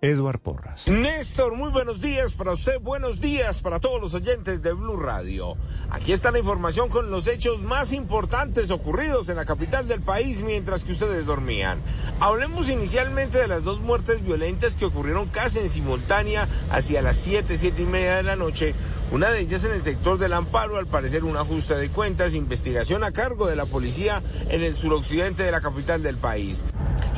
Eduard Porras. Néstor, muy buenos días para usted, buenos días para todos los oyentes de Blue Radio. Aquí está la información con los hechos más importantes ocurridos en la capital del país mientras que ustedes dormían. Hablemos inicialmente de las dos muertes violentas que ocurrieron casi en simultánea hacia las 7, 7 y media de la noche. Una de ellas en el sector del Amparo, al parecer un ajuste de cuentas, investigación a cargo de la policía en el suroccidente de la capital del país.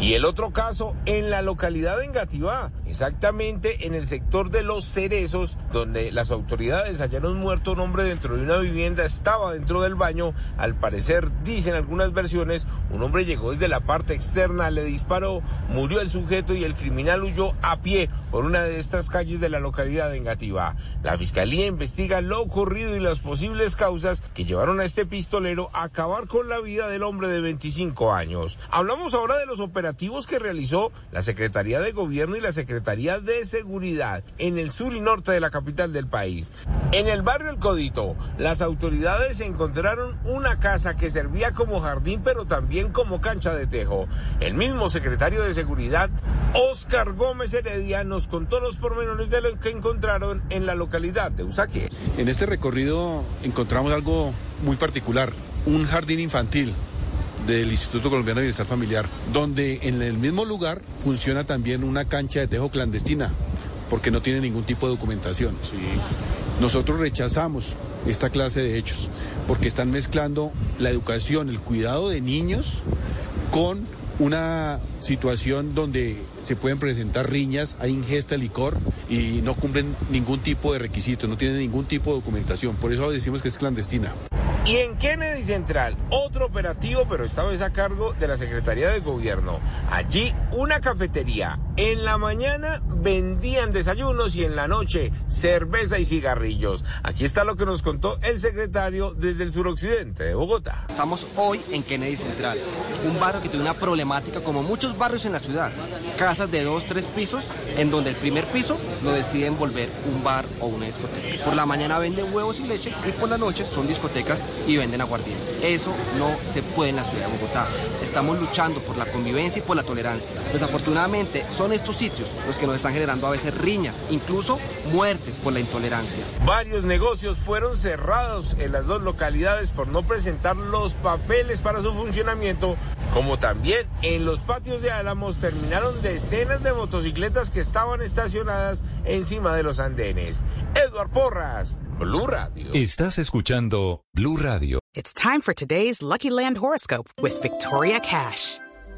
Y el otro caso en la localidad de Engativá, exactamente en el sector de Los Cerezos, donde las autoridades hallaron muerto un hombre dentro de una vivienda, estaba dentro del baño, al parecer, dicen algunas versiones, un hombre llegó desde la parte externa, le disparó, murió el sujeto y el criminal huyó a pie por una de estas calles de la localidad de Engativá. La fiscalía investiga lo ocurrido y las posibles causas que llevaron a este pistolero a acabar con la vida del hombre de 25 años. Hablamos ahora de los operativos que realizó la Secretaría de Gobierno y la Secretaría de Seguridad en el sur y norte de la capital del país. En el barrio El Codito, las autoridades encontraron una casa que servía como jardín pero también como cancha de tejo. El mismo secretario de Seguridad, Oscar Gómez Heredia, nos contó los pormenores de lo que encontraron en la localidad de Usaque. En este recorrido encontramos algo muy particular, un jardín infantil del Instituto Colombiano de Bienestar Familiar, donde en el mismo lugar funciona también una cancha de tejo clandestina, porque no tiene ningún tipo de documentación. Nosotros rechazamos esta clase de hechos, porque están mezclando la educación, el cuidado de niños con una situación donde se pueden presentar riñas, hay ingesta de licor y no cumplen ningún tipo de requisito, no tienen ningún tipo de documentación. Por eso decimos que es clandestina. Y en Kennedy Central, otro operativo, pero esta vez a cargo de la Secretaría de Gobierno. Allí, una cafetería. En la mañana vendían desayunos y en la noche cerveza y cigarrillos. Aquí está lo que nos contó el secretario desde el suroccidente de Bogotá. Estamos hoy en Kennedy Central, un barrio que tiene una problemática como muchos barrios en la ciudad. Casas de dos, tres pisos, en donde el primer piso lo deciden volver un bar o una discoteca. Por la mañana venden huevos y leche y por la noche son discotecas y venden aguardiente. Eso no se puede en la ciudad de Bogotá. Estamos luchando por la convivencia y por la tolerancia. Desafortunadamente son estos sitios los que nos están generando a veces riñas, incluso muertes por la intolerancia. Varios negocios fueron cerrados en las dos localidades por no presentar los papeles para su funcionamiento, como también en los patios de Álamos terminaron decenas de motocicletas que estaban estacionadas encima de los andenes. Edward Porras, Blue Radio. Estás escuchando Blue Radio. It's time for today's Lucky Land horoscope with Victoria Cash.